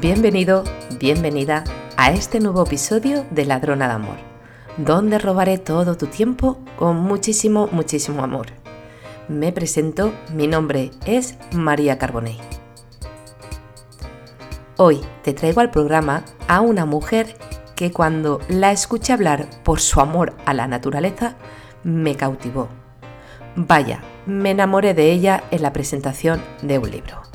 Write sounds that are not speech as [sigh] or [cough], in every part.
Bienvenido, bienvenida a este nuevo episodio de Ladrona de Amor, donde robaré todo tu tiempo con muchísimo, muchísimo amor. Me presento, mi nombre es María Carbonell. Hoy te traigo al programa a una mujer que cuando la escuché hablar por su amor a la naturaleza, me cautivó. Vaya, me enamoré de ella en la presentación de un libro.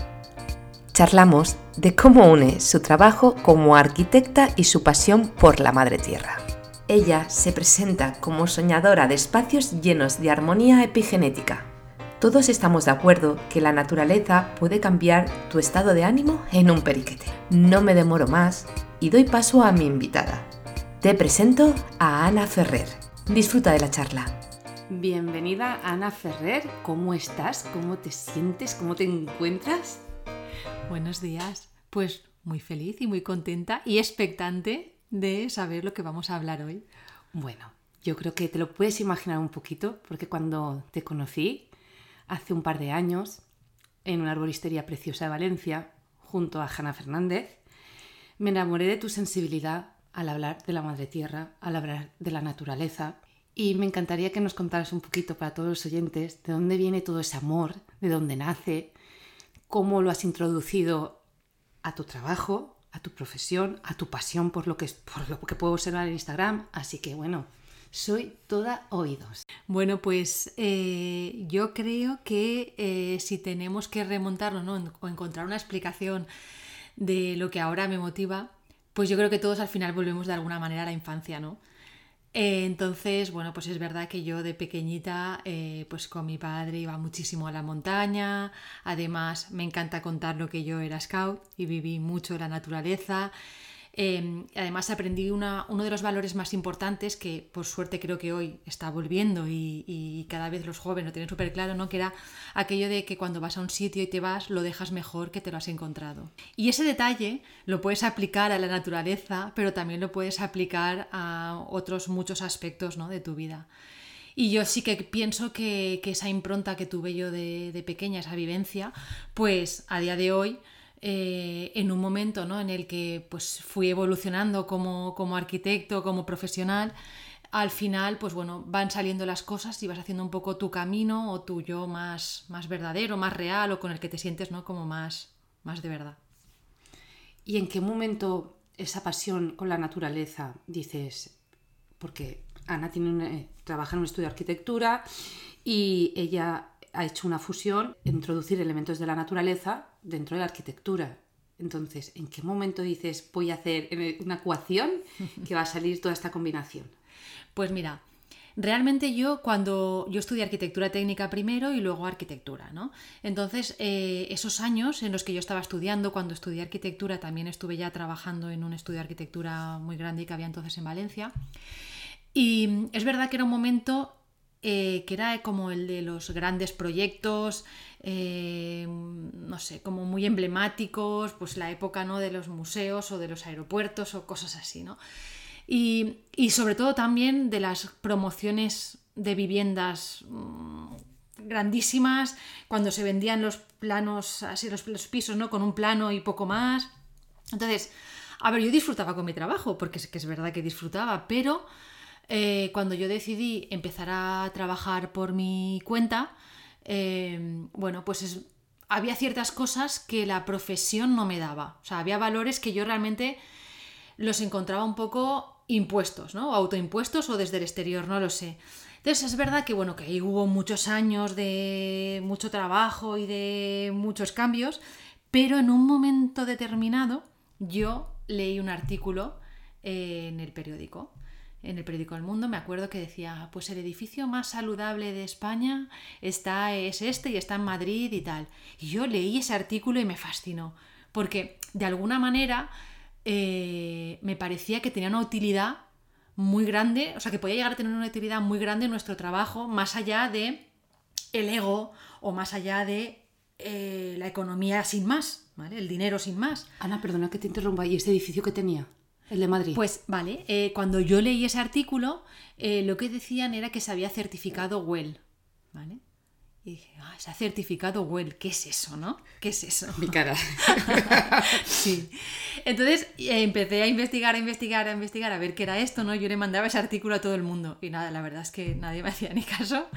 Charlamos de cómo une su trabajo como arquitecta y su pasión por la madre tierra. Ella se presenta como soñadora de espacios llenos de armonía epigenética. Todos estamos de acuerdo que la naturaleza puede cambiar tu estado de ánimo en un periquete. No me demoro más y doy paso a mi invitada. Te presento a Ana Ferrer. Disfruta de la charla. Bienvenida Ana Ferrer, ¿cómo estás? ¿Cómo te sientes? ¿Cómo te encuentras? Buenos días. Pues muy feliz y muy contenta y expectante de saber lo que vamos a hablar hoy. Bueno, yo creo que te lo puedes imaginar un poquito, porque cuando te conocí hace un par de años en una arboristería preciosa de Valencia, junto a Jana Fernández, me enamoré de tu sensibilidad al hablar de la madre tierra, al hablar de la naturaleza y me encantaría que nos contaras un poquito para todos los oyentes de dónde viene todo ese amor, de dónde nace, cómo lo has introducido a tu trabajo, a tu profesión, a tu pasión por lo que, por lo que puedo observar en Instagram. Así que bueno, soy toda oídos. Bueno, pues eh, yo creo que eh, si tenemos que remontarnos ¿no? o encontrar una explicación de lo que ahora me motiva, pues yo creo que todos al final volvemos de alguna manera a la infancia, ¿no? Eh, entonces, bueno, pues es verdad que yo de pequeñita, eh, pues con mi padre iba muchísimo a la montaña, además me encanta contar lo que yo era scout y viví mucho la naturaleza. Em, además aprendí uno de los valores más importantes que por suerte creo que hoy está volviendo y, cada vez los jóvenes lo tienen súper claro, ¿no? que era aquello de que cuando vas a un sitio y te vas lo dejas mejor que te lo has encontrado. Y ese detalle lo puedes aplicar a la naturaleza, pero también lo puedes aplicar a otros muchos aspectos ¿no? de tu vida. Y yo sí que pienso que, esa impronta que tuve yo de, de pequeña, esa vivencia, pues a día de hoy eh, en un momento ¿no? en el que pues, fui evolucionando como, como, arquitecto, como profesional, al final, pues bueno, van saliendo las cosas y vas haciendo un poco tu camino o tu yo más, más verdadero, más real o con el que te sientes ¿no? como más, más de verdad. ¿Y en qué momento esa pasión con la naturaleza dices, porque Ana tiene trabaja en un estudio de arquitectura y ella ha hecho una fusión, introducir elementos de la naturaleza dentro de la arquitectura. Entonces, ¿en qué momento dices voy a hacer una ecuación que va a salir toda esta combinación? Pues mira, realmente yo cuando yo estudié arquitectura técnica primero y luego arquitectura, ¿no? Entonces, eh, esos años en los que yo estaba estudiando, cuando estudié arquitectura, también estuve ya trabajando en un estudio de arquitectura muy grande que había entonces en Valencia. Y es verdad que era un momento eh, que era como el de los grandes proyectos, eh, no sé, como muy emblemáticos, pues la época ¿no? de los museos o de los aeropuertos o cosas así, ¿no? Y, sobre todo también de las promociones de viviendas mm, grandísimas, cuando se vendían los planos, así los, los pisos, ¿no? Con un plano y poco más. Entonces, a ver, yo disfrutaba con mi trabajo, porque es que es verdad que disfrutaba, pero eh, cuando yo decidí empezar a trabajar por mi cuenta, eh, bueno, pues había ciertas cosas que la profesión no me daba. O sea, había valores que yo realmente los encontraba un poco impuestos, ¿no? Autoimpuestos o desde el exterior, no lo sé. Entonces es verdad que bueno, que ahí hubo muchos años de mucho trabajo y de muchos cambios, pero en un momento determinado yo leí un artículo eh, en el periódico en el periódico El Mundo, me acuerdo que decía, pues el edificio más saludable de España está, es este y está en Madrid y tal. Y yo leí ese artículo y me fascinó, porque de alguna manera eh, me parecía que tenía una utilidad muy grande, o sea, que podía llegar a tener una utilidad muy grande en nuestro trabajo, más allá de el ego o más allá de eh, la economía sin más, ¿vale? El dinero sin más. Ana, perdona que te interrumpa, ¿y ese edificio que tenía? El de Madrid. Pues vale, eh, cuando yo leí ese artículo, eh, lo que decían era que se había certificado WELL. ¿Vale? Y dije, ah, se ha certificado WELL, ¿qué es eso, no? ¿Qué es eso? Mi cara. [laughs] sí. Entonces eh, empecé a investigar, a investigar, a investigar, a ver qué era esto, ¿no? Yo le mandaba ese artículo a todo el mundo y nada, la verdad es que nadie me hacía ni caso,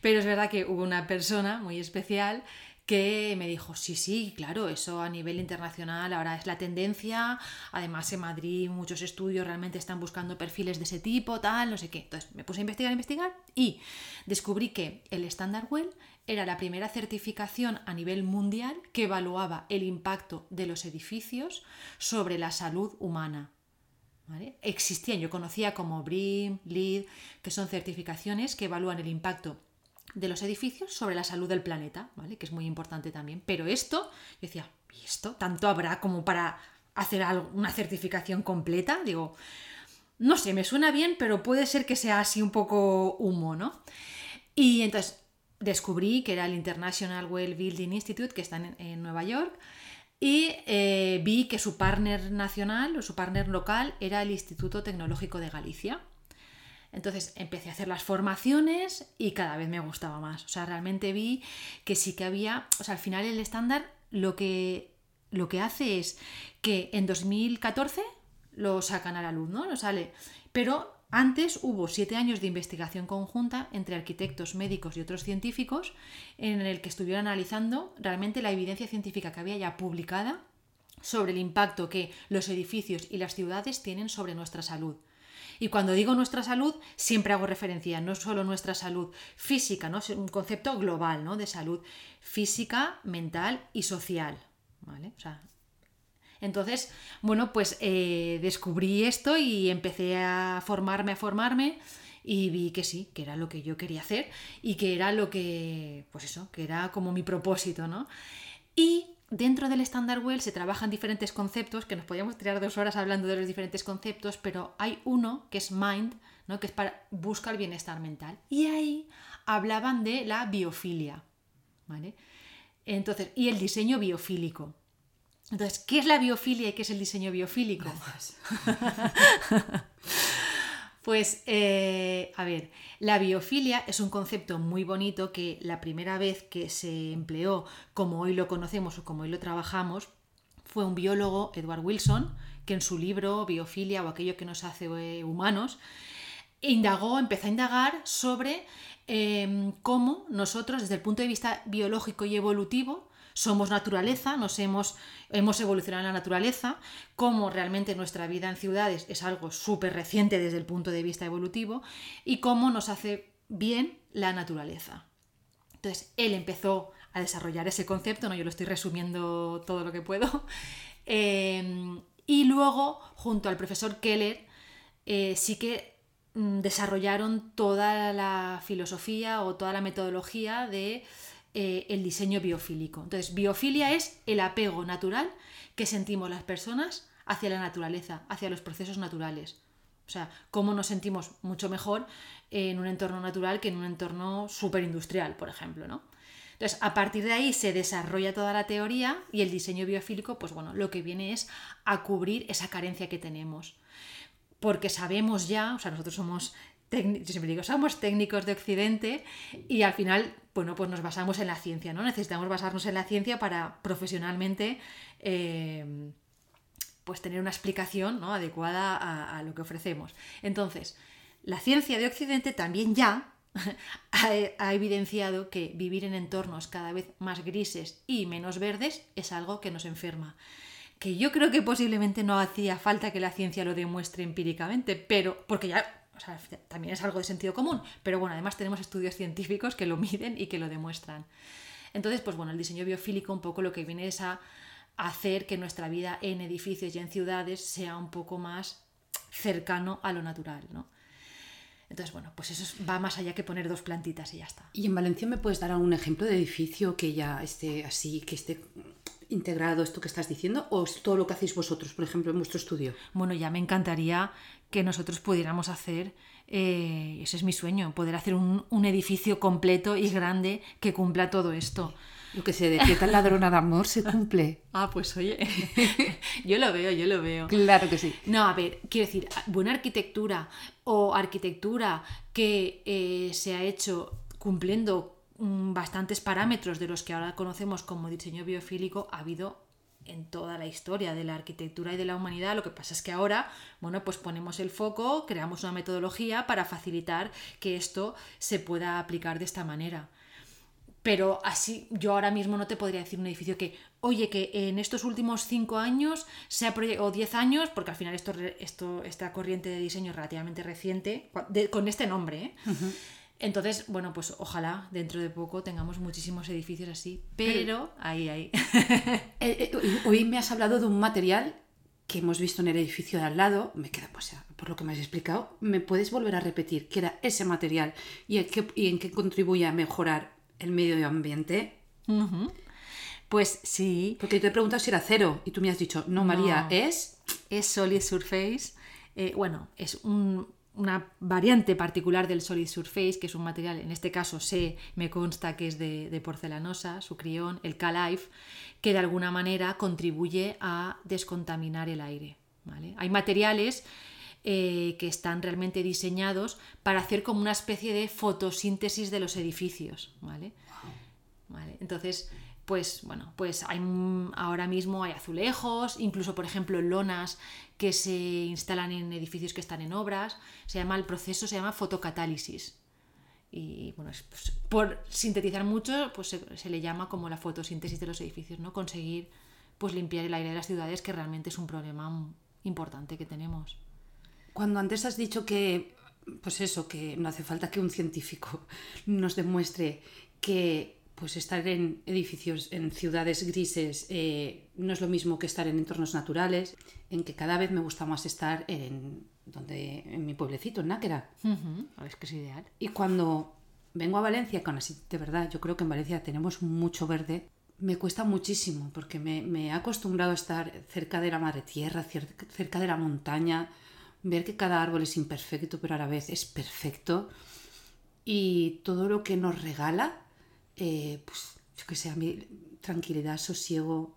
pero es verdad que hubo una persona muy especial que me dijo, sí, sí, claro, eso a nivel internacional ahora es la tendencia, además en Madrid muchos estudios realmente están buscando perfiles de ese tipo, tal, no sé qué. Entonces me puse a investigar, a investigar y descubrí que el Standard Well era la primera certificación a nivel mundial que evaluaba el impacto de los edificios sobre la salud humana. Existían, yo conocía como BRIM, LEED, que son certificaciones que evalúan el impacto de los edificios sobre la salud del planeta, ¿vale? Que es muy importante también. Pero esto, yo decía, ¿y esto? ¿Tanto habrá como para hacer una certificación completa? Digo, no sé, me suena bien, pero puede ser que sea así un poco humo, ¿no? Y entonces descubrí que era el International Well Building Institute, que está en, Nueva York, y eh, vi que su partner nacional o su partner local era el Instituto Tecnológico de Galicia. Entonces empecé a hacer las formaciones y cada vez me gustaba más. O sea, realmente vi que sí que había, o sea, al final el estándar lo que, lo que hace es que en 2014 lo sacan a la luz, ¿no? Lo sale. Pero antes hubo siete años de investigación conjunta entre arquitectos, médicos y otros científicos en el que estuvieron analizando realmente la evidencia científica que había ya publicada sobre el impacto que los edificios y las ciudades tienen sobre nuestra salud. Y cuando digo nuestra salud, siempre hago referencia, no solo nuestra salud física, ¿no? es un concepto global ¿no? de salud física, mental y social. ¿vale? entonces, bueno, pues eh, descubrí esto y empecé a formarme, a formarme y vi que sí, que era lo que yo quería hacer y que era lo que, pues eso, que era como mi propósito, ¿no? Y Dentro del Standard Well se trabajan diferentes conceptos, que nos podríamos tirar dos horas hablando de los diferentes conceptos, pero hay uno que es Mind, ¿no? que es para buscar el bienestar mental. Y ahí hablaban de la biofilia. ¿vale? Entonces, y el diseño biofílico. Entonces, ¿qué es la biofilia y qué es el diseño biofílico? [laughs] Pues, eh, a ver, la biofilia es un concepto muy bonito que la primera vez que se empleó como hoy lo conocemos o como hoy lo trabajamos fue un biólogo, Edward Wilson, que en su libro Biofilia o aquello que nos hace eh, humanos, indagó, empezó a indagar sobre em, cómo nosotros, desde el punto de vista biológico y evolutivo, somos naturaleza, nos hemos, hemos evolucionado en la naturaleza, cómo realmente nuestra vida en ciudades es algo súper reciente desde el punto de vista evolutivo y cómo nos hace bien la naturaleza. Entonces, él empezó a desarrollar ese concepto, ¿no? yo lo estoy resumiendo todo lo que puedo, [laughs] em, y luego, junto al profesor Keller, eh, sí que mm, desarrollaron toda la filosofía o toda la metodología de eh, el diseño biofílico. Entonces, biofilia es el apego natural que sentimos las personas hacia la naturaleza, hacia los procesos naturales. O sea, cómo nos sentimos mucho mejor en un entorno natural que en un entorno superindustrial, por ejemplo, ¿no? Entonces, a partir de ahí se desarrolla toda la teoría y el diseño biofílico, pues bueno, lo que viene es a cubrir esa carencia que tenemos. Porque sabemos ya, o sea, nosotros somos yo siempre digo, somos técnicos de Occidente y al final, bueno, pues nos basamos en la ciencia, ¿no? Necesitamos basarnos en la ciencia para profesionalmente eh, pues tener una explicación adecuada a, lo que ofrecemos. Entonces, la ciencia de Occidente también ya [laughs] ha, ha, evidenciado que vivir en entornos cada vez más grises y menos verdes es algo que nos enferma. Que yo creo que posiblemente no hacía falta que la ciencia lo demuestre empíricamente, pero porque ya también es algo de sentido común, pero bueno, además tenemos estudios científicos que lo miden y que lo demuestran. Entonces, pues bueno, el diseño biofílico un poco lo que viene es a hacer que nuestra vida en edificios y en ciudades sea un poco más cercano a lo natural, ¿no? Entonces, bueno, pues eso va más allá que poner dos plantitas y ya está. ¿Y en Valencia me puedes dar algún ejemplo de edificio que ya esté así, que esté integrado esto que estás diciendo o es todo lo que hacéis vosotros, por ejemplo, en vuestro estudio? Bueno, ya me encantaría que nosotros pudiéramos hacer, eh, ese es mi sueño, poder hacer un, edificio completo y grande que cumpla todo esto. Lo que se el ladrona de amor se cumple. Ah, pues oye, [laughs] yo lo veo, yo lo veo. Claro que sí. No, a ver, quiero decir, buena arquitectura o arquitectura que eh, se ha hecho cumpliendo bastantes parámetros de los que ahora conocemos como diseño biofílico ha habido en toda la historia de la arquitectura y de la humanidad. Lo que pasa es que ahora, bueno, pues ponemos el foco, creamos una metodología para facilitar que esto se pueda aplicar de esta manera. Pero así, yo ahora mismo no te podría decir un edificio que, oye, que en estos últimos cinco años se ha o diez años, porque al final esto, esto, esta corriente de diseño es relativamente reciente, con este nombre, ¿eh? Entonces, bueno, pues ojalá dentro de poco tengamos muchísimos edificios así, pero, ahí, ahí. [laughs] Eh, eh, hoy me has hablado de un material que hemos visto en el edificio de al lado, me queda, pues, por lo que me has explicado, ¿me puedes volver a repetir qué era ese material y en qué, y en qué contribuye a mejorar el medio ambiente? Pues sí. Porque te he preguntado si era cero y tú me has dicho, no, María, es... Es Solid Surface. Eh, bueno, es un una variante particular del Solid Surface, que es un material, en este caso sé, me consta que es de, porcelanosa, su crión, el K-Life, que de alguna manera contribuye a descontaminar el aire. ¿vale? Hay materiales eh, que están realmente diseñados para hacer como una especie de fotosíntesis de los edificios. ¿vale? ¿Vale? Entonces, pues bueno, pues ahora mismo hay azulejos, incluso por ejemplo lonas que se instalan en edificios que están en obras. Se llama el proceso, se llama fotocatálisis. Y bueno, pues, por sintetizar mucho, pues se, le llama como la fotosíntesis de los edificios, ¿no? Conseguir pues limpiar el aire de las ciudades, que realmente es un problema importante que tenemos. Cuando antes has dicho que, pues eso, que no hace falta que un científico [laughs] nos demuestre que pues estar en edificios, en ciudades grises, eh, no es lo mismo que estar en entornos naturales, en que cada vez me gusta más estar en, donde, en mi pueblecito, en Náquera. Es que es ideal. Y cuando vengo a Valencia, con así, de verdad, yo creo que en Valencia tenemos mucho verde, me cuesta muchísimo, porque me, me he acostumbrado a estar cerca de la madre tierra, cerca de la montaña, ver que cada árbol es imperfecto, pero a la vez es perfecto. Y todo lo que nos regala eh, pues yo que sé, a mí tranquilidad, sosiego.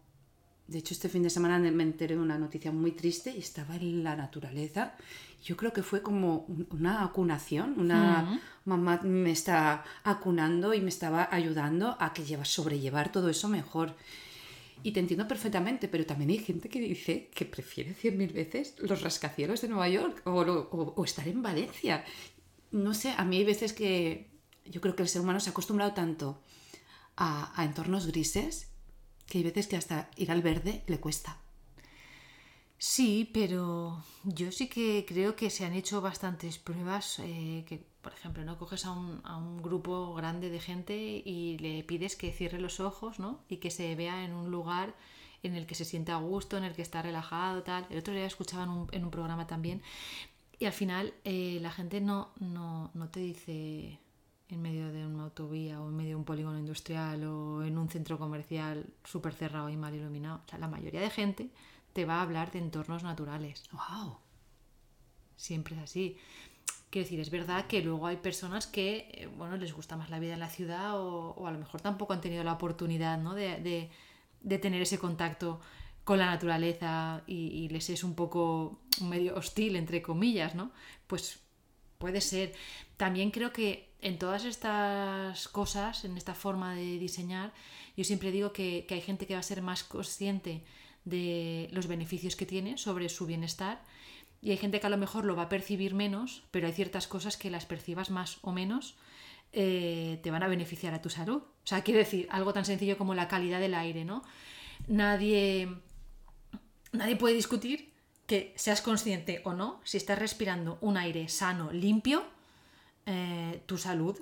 De hecho, este fin de semana me enteré de una noticia muy triste y estaba en la naturaleza. Yo creo que fue como una acunación, una mamá me está acunando y me estaba ayudando a que lleva, sobrellevar todo eso mejor. Y te entiendo perfectamente, pero también hay gente que dice que prefiere cien mil veces los rascacielos de Nueva York o, o, estar en Valencia. No sé, a mí hay veces que yo creo que el ser humano se ha acostumbrado tanto a, entornos grises que hay veces que hasta ir al verde le cuesta. Sí, pero yo sí que creo que se han hecho bastantes pruebas eh, que, por ejemplo, no coges a un, grupo grande de gente y le pides que cierre los ojos ¿no? y que se vea en un lugar en el que se siente a gusto, en el que está relajado, tal. El otro día escuchaba en un, en un programa también y al final eh, la gente no, no, no te dice en medio de una autovía o en medio de un polígono industrial o en un centro comercial súper cerrado y mal iluminado. O sea, la mayoría de gente te va a hablar de entornos naturales. ¡Wow! Siempre es así. Quiero decir, es verdad que luego hay personas que, eh, bueno, les gusta más la vida en la ciudad o, a lo mejor tampoco han tenido la oportunidad ¿no? de, tener ese contacto con la naturaleza y, y, les es un poco medio hostil, entre comillas, ¿no? Pues puede ser. También creo que en todas estas cosas, en esta forma de diseñar, yo siempre digo que, hay gente que va a ser más consciente de los beneficios que tiene sobre su bienestar y hay gente que a lo mejor lo va a percibir menos, pero hay ciertas cosas que las percibas más o menos eh, te van a beneficiar a tu salud. O sea, quiero decir, algo tan sencillo como la calidad del aire, ¿no? Nadie, nadie puede discutir que seas consciente o no, si estás respirando un aire sano, limpio, eh, tu salud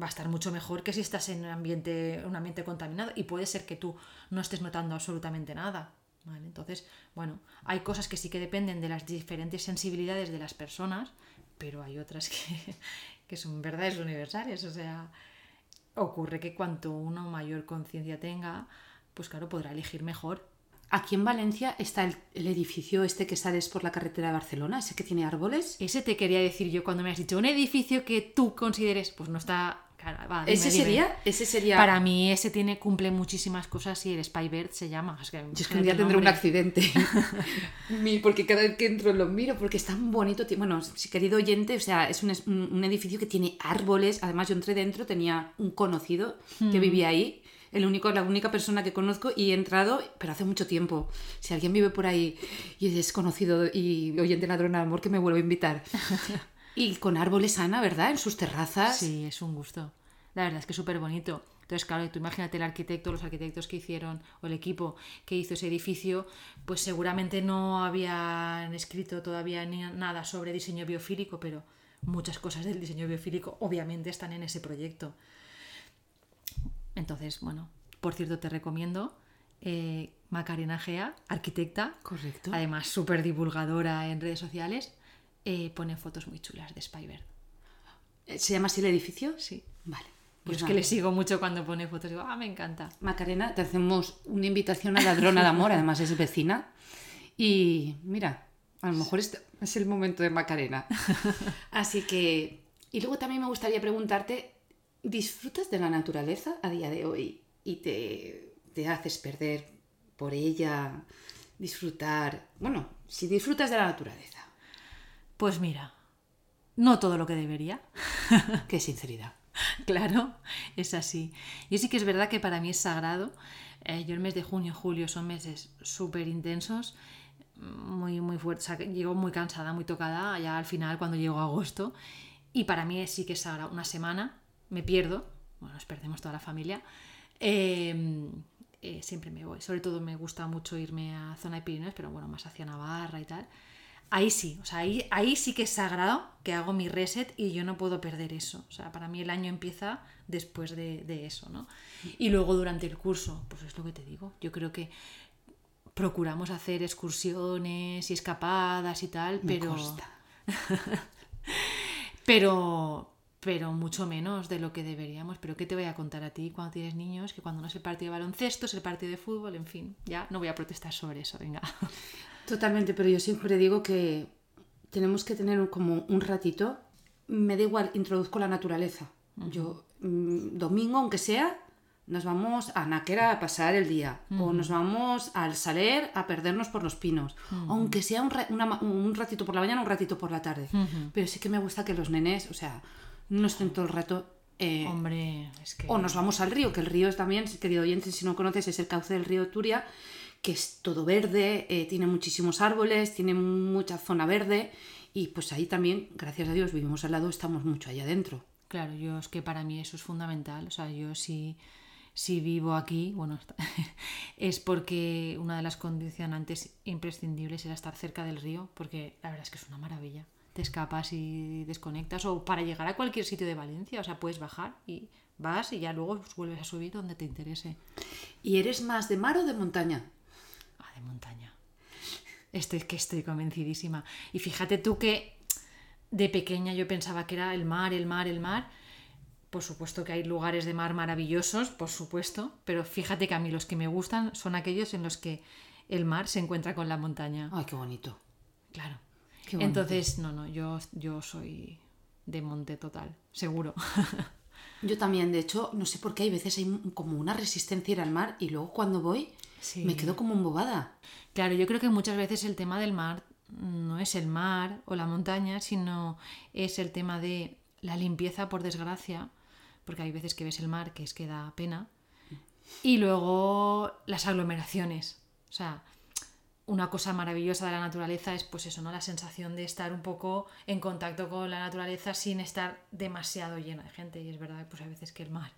va a estar mucho mejor que si estás en un ambiente, un ambiente contaminado y puede ser que tú no estés notando absolutamente nada. Entonces, bueno, hay cosas que sí que dependen de las diferentes sensibilidades de las personas, pero hay otras [laughs] que, que son verdades universales. O sea, ocurre que cuanto uno mayor conciencia tenga, pues claro, podrá elegir mejor Aquí en Valencia está el, edificio este que sales por la carretera de Barcelona, ese que tiene árboles. Ese te quería decir yo cuando me has dicho un edificio que tú consideres, pues no está ¿Ese dime. sería? Ese sería... Para mí ese tiene, cumple muchísimas cosas y el Spy Bird se llama. Es que, Yo es que un día tendré un accidente. [laughs] Porque cada vez que entro lo miro porque es tan bonito. Bueno, si querido oyente, o sea, es un, edificio que tiene árboles. Además, yo entré dentro, tenía un conocido que vivía ahí. El único, la única persona que conozco y he entrado, pero hace mucho tiempo. Si alguien vive por ahí y es conocido y oyente ladrona de amor, que me vuelva a invitar. [laughs] Y con árboles, Ana, ¿verdad? En sus terrazas. Sí, es un gusto. La verdad es que es súper bonito. Entonces, claro, tú imagínate el arquitecto, los arquitectos que hicieron, o el equipo que hizo ese edificio, pues seguramente no habían escrito todavía ni nada sobre diseño biofílico, pero muchas cosas del diseño biofílico obviamente están en ese proyecto. Entonces, bueno, por cierto, te recomiendo eh, Macarena Gea, arquitecta, Correcto. además súper divulgadora en redes sociales, eh, pone fotos muy chulas de Spyber. Eh, ¿Se llama así el edificio? Sí. Vale. Pues Pues es que le sigo mucho cuando pone fotos. Digo, ah, me encanta. Macarena, te hacemos una invitación a Ladrona de Amor, además es vecina. Y mira, a lo mejor este es el momento de Macarena. [laughs] Así que. Y luego también me gustaría preguntarte: ¿disfrutas de la naturaleza a día de hoy? ¿Y te, te haces perder por ella? Disfrutar. Bueno, si disfrutas de la naturaleza, Pues mira, no todo lo que debería. [laughs] qué sinceridad. claro, es así. Y sí que es verdad que para mí es sagrado. Eh, yo el mes de junio y julio son meses súper intensos, muy, muy fuertes. O sea, que llego muy cansada, muy tocada, ya al final cuando llego a agosto. Y para mí sí que es sagrado. Una semana me pierdo, bueno, nos perdemos toda la familia. eh, eh, siempre me voy. Sobre todo me gusta mucho irme a zona de Pirineos, pero bueno, más hacia Navarra y tal. Ahí sí, o sea, ahí, ahí sí que es sagrado que hago mi reset y yo no puedo perder eso. O sea, para mí el año empieza después de, de eso, ¿no? Y luego durante el curso, pues es lo que te digo. Yo creo que procuramos hacer excursiones y escapadas y tal, Me pero consta. [laughs] pero pero mucho menos de lo que deberíamos. Pero ¿qué te voy a contar a ti cuando tienes niños? Que cuando no es el partido de baloncesto, es el partido de fútbol, en fin, ya no voy a protestar sobre eso, venga. [laughs] Totalmente, pero yo siempre digo que tenemos que tener como un ratito. Me da igual, introduzco la naturaleza. Yo, mm, domingo, aunque sea, nos vamos a Náquera a pasar el día. O nos vamos al Saler a perdernos por los pinos. Aunque sea un, ra- una un ratito por la mañana, un ratito por la tarde. Pero sí que me gusta que los nenes, o sea, no estén todo el rato. eh, Hombre, es que... o nos vamos al río, que el río es también, querido oyente, si no conoces, es el cauce del río Turia, que es todo verde, eh, tiene muchísimos árboles, tiene mucha zona verde y pues ahí también, gracias a Dios, vivimos al lado, estamos mucho allá adentro. Claro, yo es que para mí eso es fundamental. O sea, yo si, si vivo aquí, bueno, [laughs] es porque una de las condicionantes imprescindibles era estar cerca del río, porque la verdad es que es una maravilla. Te escapas y desconectas, o para llegar a cualquier sitio de Valencia, o sea, puedes bajar y vas y ya luego vuelves a subir donde te interese. ¿Y eres más de mar o de montaña? Ah, de montaña. Estoy que estoy convencidísima. Y fíjate tú que de pequeña yo pensaba que era el mar, el mar, el mar. Por supuesto que hay lugares de mar maravillosos, por supuesto, pero fíjate que a mí los que me gustan son aquellos en los que el mar se encuentra con la montaña. Ay, qué bonito. Claro. Entonces, no, no, yo, yo soy de monte total, seguro. [laughs] Yo también, de hecho, no sé por qué hay veces hay como una resistencia a ir al mar y luego cuando voy Sí. me quedo como embobada. Claro, yo creo que muchas veces el tema del mar no es el mar o la montaña, sino es el tema de la limpieza, por desgracia, porque hay veces que ves el mar que es que da pena, y luego las aglomeraciones. O sea, una cosa maravillosa de la naturaleza es pues eso, ¿no? La sensación de estar un poco en contacto con la naturaleza sin estar demasiado llena de gente. Y es verdad, pues hay veces que el mar,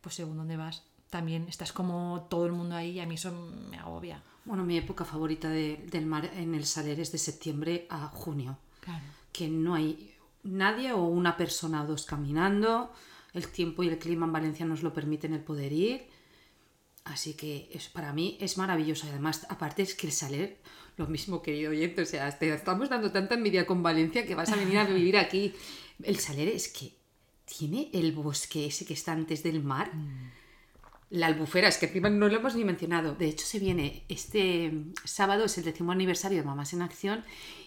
pues según donde vas, también estás como todo el mundo ahí y a mí eso me agobia. Bueno, mi época favorita de- del mar en el Saler es de septiembre a junio. Claro. que no hay nadie o una persona o dos caminando. El tiempo y el clima en Valencia nos lo permiten el poder ir. Así que es, para mí es maravilloso. Además, aparte es que el Saler, lo mismo querido oyente, o sea, te estamos dando tanta envidia con Valencia que vas a venir a vivir aquí. [laughs] El Saler es que tiene el bosque ese que está antes del mar. La albufera, es que encima no lo hemos ni mencionado. De hecho, se viene este sábado, es el décimo aniversario de Mamás en Acción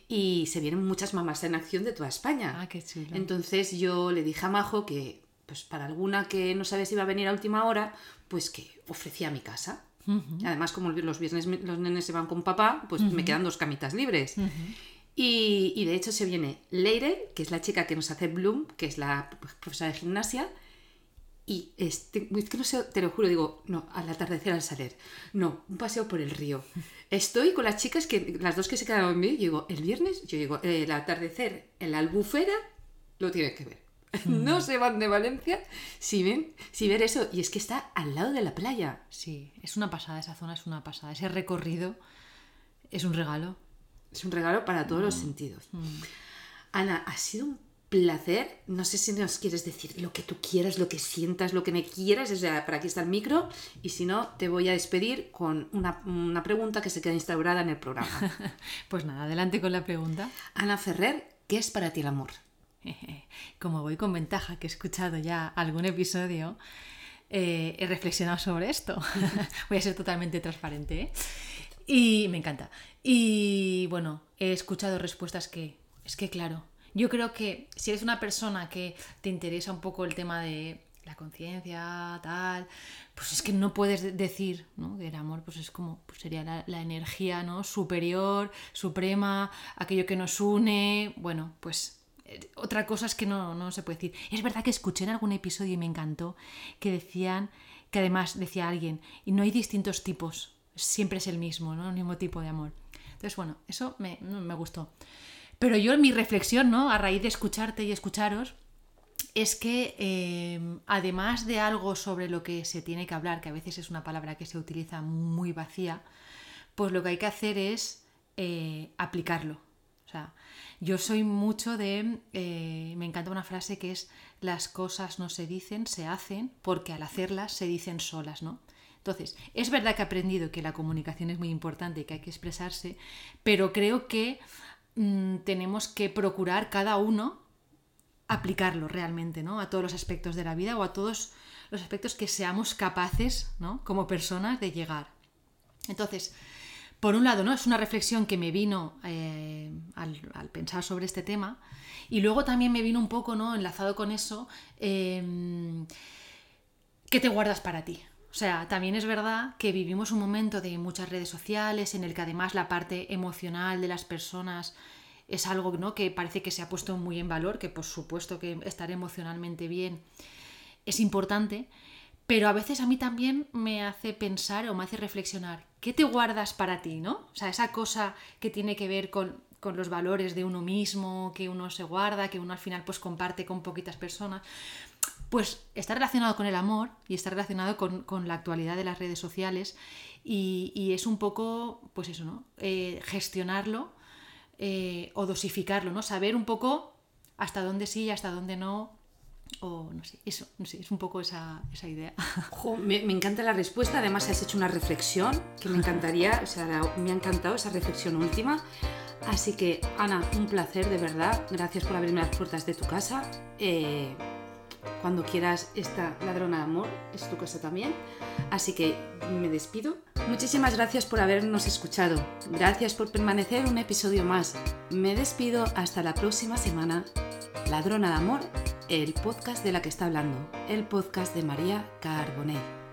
y se vienen muchas mamás en acción de toda España. Ah, qué chulo. Entonces yo le dije a Majo que pues para alguna que no sabe si va a venir a última hora, pues que ofrecía mi casa. Además, como los viernes los nenes se van con papá, pues me quedan dos camitas libres. y, de hecho se viene Leire, que es la chica que nos hace Bloom, que es la profesora de gimnasia, y este, es que no sé, te lo juro, digo, no, al atardecer al salir, no, un paseo por el río. Estoy con las chicas, que las dos que se quedaron en mí, yo digo, el viernes, yo digo, el atardecer en la albufera, lo tienes que ver. No se van de Valencia si ven, si ver eso. Y es que está al lado de la playa. Sí, es una pasada, esa zona es una pasada. Ese recorrido es un regalo. Es un regalo para todos los mm. sentidos. Mm. Ana, ha sido un placer. No sé si nos quieres decir lo que tú quieras, lo que sientas, lo que me quieras. O sea, para aquí está el micro. Y si no, te voy a despedir con una, una pregunta que se queda instaurada en el programa. [laughs] pues nada, adelante con la pregunta. Ana Ferrer, ¿qué es para ti el amor? [laughs] Como voy con ventaja, que he escuchado ya algún episodio, eh, he reflexionado sobre esto. [laughs] voy a ser totalmente transparente. ¿eh? Y me encanta. Y bueno, he escuchado respuestas que, es que claro, yo creo que si eres una persona que te interesa un poco el tema de la conciencia, tal, pues es que no puedes decir ¿no? que el amor pues es como pues sería la, la, energía ¿no? superior, suprema, aquello que nos une, bueno, pues otra cosa es que no, se puede decir. Es verdad que escuché en algún episodio y me encantó que decían, que además decía alguien, y no hay distintos tipos, siempre es el mismo, ¿no? El mismo tipo de amor. Entonces, bueno, eso me, gustó. Pero yo mi reflexión, ¿no? A raíz de escucharte y escucharos, es que eh, además de algo sobre lo que se tiene que hablar, que a veces es una palabra que se utiliza muy vacía, pues lo que hay que hacer es eh, aplicarlo. O sea, yo soy mucho de, eh, me encanta una frase que es, las cosas no se dicen, se hacen, porque al hacerlas se dicen solas, ¿no? Entonces, es verdad que he aprendido que la comunicación es muy importante y que hay que expresarse, pero creo que mm, tenemos que procurar cada uno aplicarlo realmente, ¿no? A todos los aspectos de la vida o a todos los aspectos que seamos capaces, ¿no? Como personas de llegar. Entonces, por un lado, ¿no? Es una reflexión que me vino eh, al, pensar sobre este tema. Y luego también me vino un poco, ¿no? Enlazado con eso, em, ¿qué te guardas para ti? O sea, también es verdad que vivimos un momento de muchas redes sociales en el que además la parte emocional de las personas es algo ¿no? que parece que se ha puesto muy en valor, que por supuesto que estar emocionalmente bien es importante, pero a veces a mí también me hace pensar o me hace reflexionar, ¿qué te guardas para ti, no? O sea, esa cosa que tiene que ver con, los valores de uno mismo, que uno se guarda, que uno al final pues comparte con poquitas personas, pues está relacionado con el amor y está relacionado con, la actualidad de las redes sociales y, es un poco, pues eso, ¿no? Eh, gestionarlo eh, o dosificarlo, ¿no? Saber un poco hasta dónde sí y hasta dónde no o no sé, eso, no sé, es un poco esa, idea. [laughs] me, encanta la respuesta, además has hecho una reflexión que me encantaría, o sea, me ha encantado esa reflexión última. Así que, Ana, un placer de verdad, gracias por abrirme las puertas de tu casa. Eh, cuando quieras esta ladrona de amor, es tu casa también. Así que me despido. Muchísimas gracias por habernos escuchado. Gracias por permanecer un episodio más. Me despido hasta la próxima semana. Ladrona de amor el podcast de la que está hablando, el podcast de María Carbonell.